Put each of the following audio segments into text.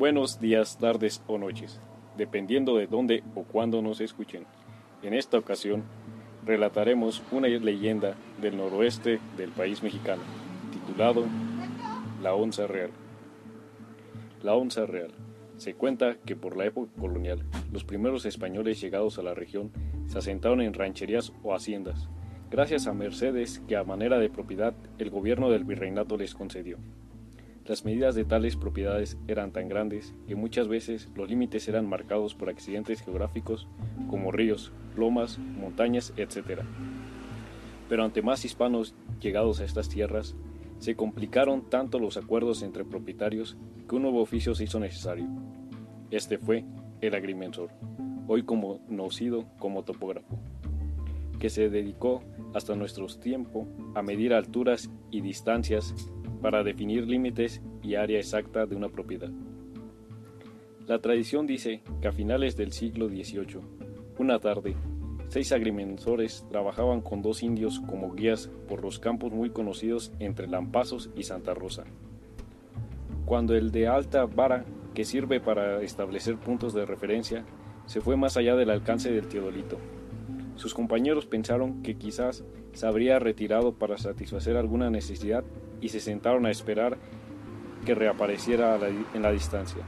Buenos días, tardes o noches, dependiendo de dónde o cuándo nos escuchen. En esta ocasión relataremos una leyenda del noroeste del país mexicano, titulado La Onza Real. La Onza Real. Se cuenta que por la época colonial, los primeros españoles llegados a la región se asentaron en rancherías o haciendas, gracias a mercedes que a manera de propiedad el gobierno del virreinato les concedió. Las medidas de tales propiedades eran tan grandes que muchas veces los límites eran marcados por accidentes geográficos como ríos, lomas, montañas, etc. Pero ante más hispanos llegados a estas tierras, se complicaron tanto los acuerdos entre propietarios que un nuevo oficio se hizo necesario. Este fue el agrimensor, hoy conocido como topógrafo, que se dedicó hasta nuestros tiempos a medir alturas y distancias para definir límites y área exacta de una propiedad. La tradición dice que a finales del siglo XVIII, una tarde, seis agrimensores trabajaban con dos indios como guías por los campos muy conocidos entre Lampazos y Santa Rosa. Cuando el de alta vara, que sirve para establecer puntos de referencia, se fue más allá del alcance del teodolito. Sus compañeros pensaron que quizás se habría retirado para satisfacer alguna necesidad y se sentaron a esperar que reapareciera en la distancia.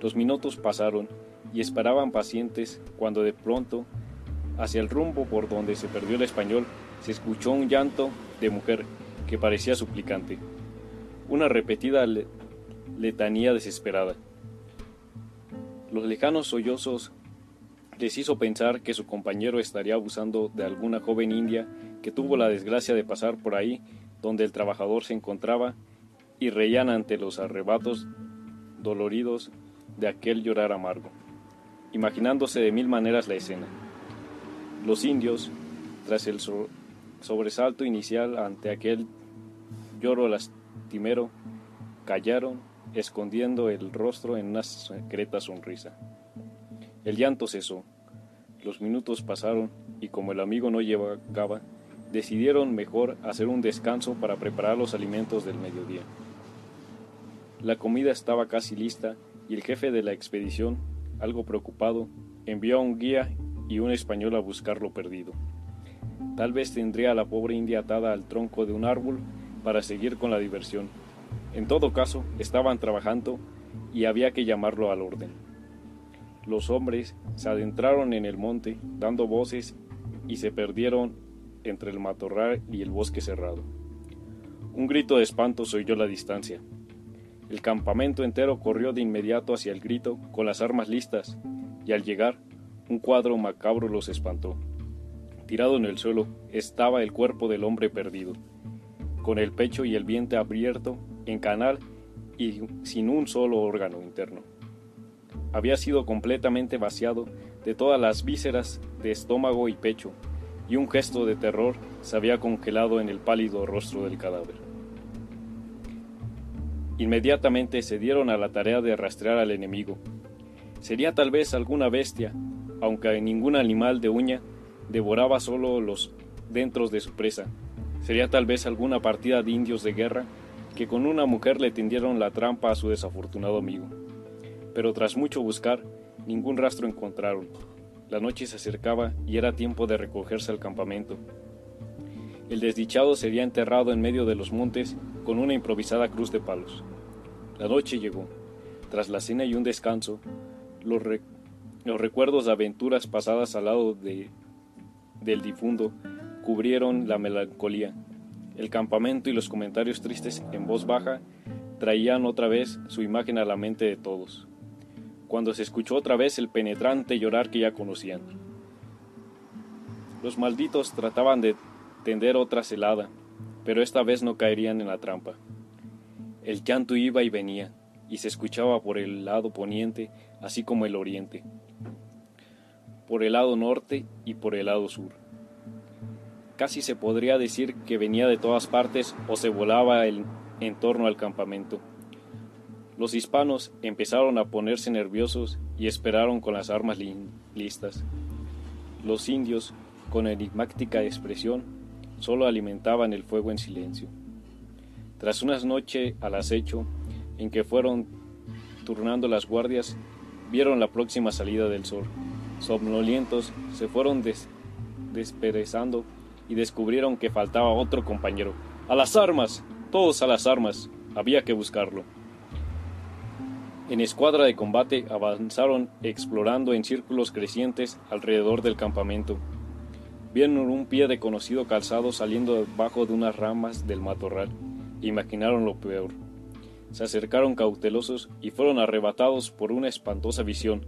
Los minutos pasaron y esperaban pacientes cuando de pronto, hacia el rumbo por donde se perdió el español, se escuchó un llanto de mujer que parecía suplicante, una repetida letanía desesperada. Los lejanos sollozos les hizo pensar que su compañero estaría abusando de alguna joven india que tuvo la desgracia de pasar por ahí donde el trabajador se encontraba y reían ante los arrebatos doloridos de aquel llorar amargo, imaginándose de mil maneras la escena. Los indios, tras el sobresalto inicial ante aquel lloro lastimero, callaron, escondiendo el rostro en una secreta sonrisa. El llanto cesó, los minutos pasaron y como el amigo no llegaba, decidieron mejor hacer un descanso para preparar los alimentos del mediodía. La comida estaba casi lista y el jefe de la expedición, algo preocupado, envió a un guía y un español a buscar lo perdido. Tal vez tendría a la pobre india atada al tronco de un árbol para seguir con la diversión. En todo caso, estaban trabajando y había que llamarlo al orden. Los hombres se adentraron en el monte, dando voces, y se perdieron entre el matorral y el bosque cerrado. Un grito de espanto se oyó la distancia. El campamento entero corrió de inmediato hacia el grito con las armas listas, y al llegar, un cuadro macabro los espantó. Tirado en el suelo estaba el cuerpo del hombre perdido, con el pecho y el vientre abierto, en canal y sin un solo órgano interno. Había sido completamente vaciado de todas las vísceras de estómago y pecho, y un gesto de terror se había congelado en el pálido rostro del cadáver. Inmediatamente se dieron a la tarea de rastrear al enemigo. Sería tal vez alguna bestia, aunque ningún animal de uña devoraba solo los dentros de su presa. Sería tal vez alguna partida de indios de guerra que con una mujer le tendieron la trampa a su desafortunado amigo. Pero tras mucho buscar, ningún rastro encontraron. La noche se acercaba y era tiempo de recogerse al campamento. El desdichado sería enterrado en medio de los montes con una improvisada cruz de palos. La noche llegó. Tras la cena y un descanso, los, recuerdos de aventuras pasadas al lado de, del difunto cubrieron la melancolía. El campamento y los comentarios tristes en voz baja traían otra vez su imagen a la mente de todos cuando se escuchó otra vez el penetrante llorar que ya conocían. Los malditos trataban de tender otra celada, pero esta vez no caerían en la trampa. El llanto iba y venía, y se escuchaba por el lado poniente, así como el oriente, por el lado norte y por el lado sur. Casi se podría decir que venía de todas partes o se volaba en torno al campamento. Los hispanos empezaron a ponerse nerviosos y esperaron con las armas listas. Los indios, con enigmática expresión, solo alimentaban el fuego en silencio. Tras una noche al acecho, en que fueron turnando las guardias, vieron la próxima salida del sol. Somnolientos se fueron desperezando y descubrieron que faltaba otro compañero. ¡A las armas! Todos a las armas. Había que buscarlo. En escuadra de combate avanzaron explorando en círculos crecientes alrededor del campamento. Vieron un pie de conocido calzado saliendo debajo de unas ramas del matorral. Imaginaron lo peor. Se acercaron cautelosos y fueron arrebatados por una espantosa visión.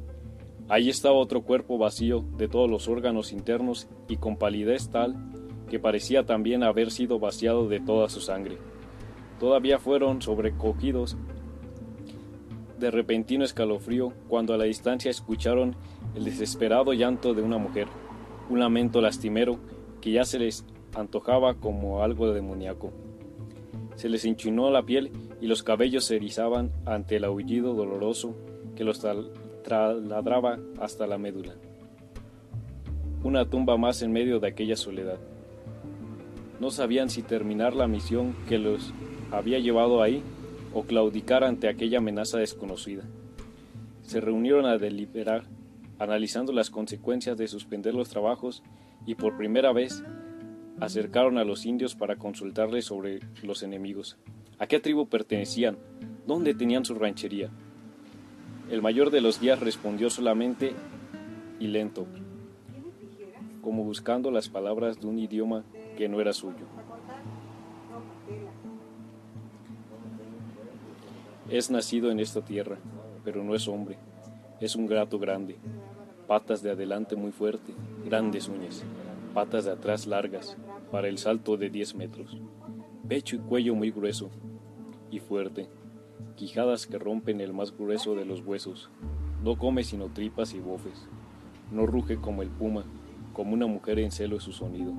Allí estaba otro cuerpo vacío de todos los órganos internos y con palidez tal que parecía también haber sido vaciado de toda su sangre. Todavía fueron sobrecogidos de repentino escalofrío cuando a la distancia escucharon el desesperado llanto de una mujer, un lamento lastimero que ya se les antojaba como algo demoníaco. Se les enchinó la piel y los cabellos se erizaban ante el aullido doloroso que los trasladraba hasta la médula. Una tumba más en medio de aquella soledad. No sabían si terminar la misión que los había llevado ahí o claudicar ante aquella amenaza desconocida. Se reunieron a deliberar, analizando las consecuencias de suspender los trabajos y por primera vez acercaron a los indios para consultarles sobre los enemigos. ¿A qué tribu pertenecían? ¿Dónde tenían su ranchería? El mayor de los guías respondió solamente y lento, como buscando las palabras de un idioma que no era suyo. Es nacido en esta tierra, pero no es hombre. Es un gato grande, patas de adelante muy fuerte, grandes uñas, patas de atrás largas, para el salto de 10 metros, pecho y cuello muy grueso y fuerte, quijadas que rompen el más grueso de los huesos. No come sino tripas y bofes. No ruge como el puma, como una mujer en celo su sonido,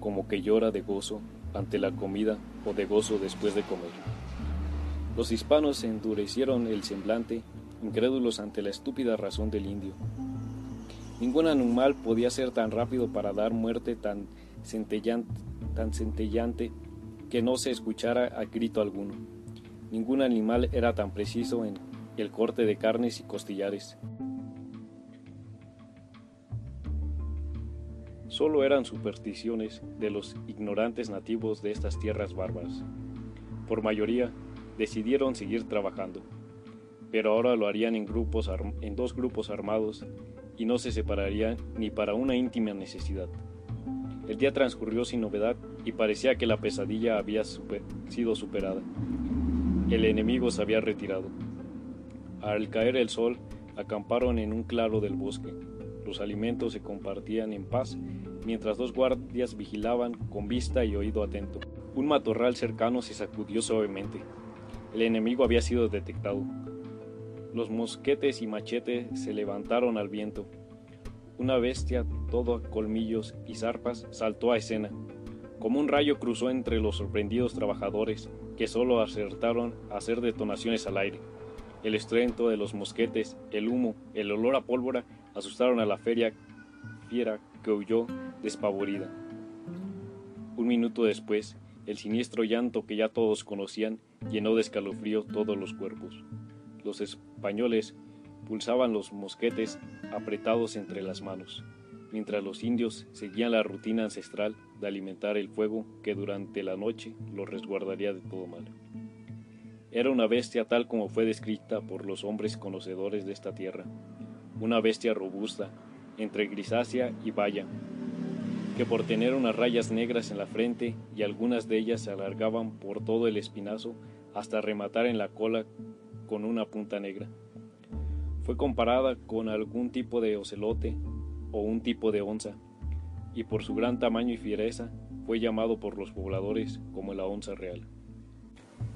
como que llora de gozo ante la comida o de gozo después de comer. Los hispanos endurecieron el semblante, incrédulos ante la estúpida razón del indio. Ningún animal podía ser tan rápido para dar muerte tan centellante, tan centellante que no se escuchara a grito alguno. Ningún animal era tan preciso en el corte de carnes y costillares. Solo eran supersticiones de los ignorantes nativos de estas tierras bárbaras. Por mayoría, decidieron seguir trabajando, pero ahora lo harían en, grupos en dos grupos armados y no se separarían ni para una íntima necesidad. El día transcurrió sin novedad y parecía que la pesadilla había sido superada. El enemigo se había retirado. Al caer el sol, acamparon en un claro del bosque. Los alimentos se compartían en paz, mientras dos guardias vigilaban con vista y oído atento. Un matorral cercano se sacudió suavemente. El enemigo había sido detectado. Los mosquetes y machetes se levantaron al viento. Una bestia, todo colmillos y zarpas, saltó a escena. Como un rayo cruzó entre los sorprendidos trabajadores, que solo acertaron a hacer detonaciones al aire. El estruendo de los mosquetes, el humo, el olor a pólvora asustaron a la feria fiera que huyó despavorida. Un minuto después, el siniestro llanto que ya todos conocían llenó de escalofrío todos los cuerpos. Los españoles pulsaban los mosquetes apretados entre las manos, mientras los indios seguían la rutina ancestral de alimentar el fuego que durante la noche los resguardaría de todo mal. Era una bestia tal como fue descrita por los hombres conocedores de esta tierra, una bestia robusta, entre grisácea y valla, que por tener unas rayas negras en la frente y algunas de ellas se alargaban por todo el espinazo hasta rematar en la cola con una punta negra. Fue comparada con algún tipo de ocelote o un tipo de onza, y por su gran tamaño y fiereza fue llamado por los pobladores como la onza real.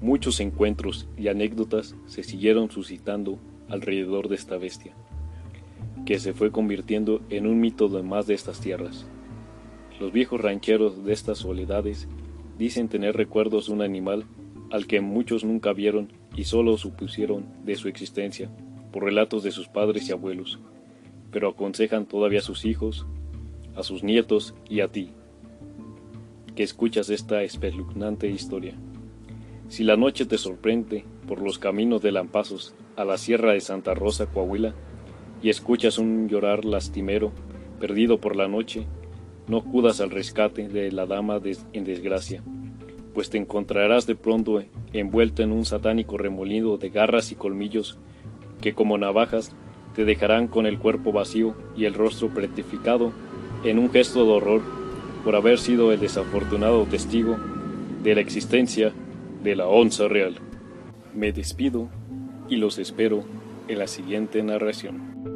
Muchos encuentros y anécdotas se siguieron suscitando alrededor de esta bestia, que se fue convirtiendo en un mito de más de estas tierras. Los viejos rancheros de estas soledades dicen tener recuerdos de un animal al que muchos nunca vieron y solo supusieron de su existencia por relatos de sus padres y abuelos, pero aconsejan todavía a sus hijos, a sus nietos y a ti, que escuchas esta espeluznante historia. Si la noche te sorprende por los caminos de Lampazos a la sierra de Santa Rosa, Coahuila, y escuchas un llorar lastimero, perdido por la noche, no acudas al rescate de la dama en desgracia, pues te encontrarás de pronto envuelto en un satánico remolino de garras y colmillos que como navajas te dejarán con el cuerpo vacío y el rostro pretificado en un gesto de horror por haber sido el desafortunado testigo de la existencia de la onza real. Me despido y los espero en la siguiente narración.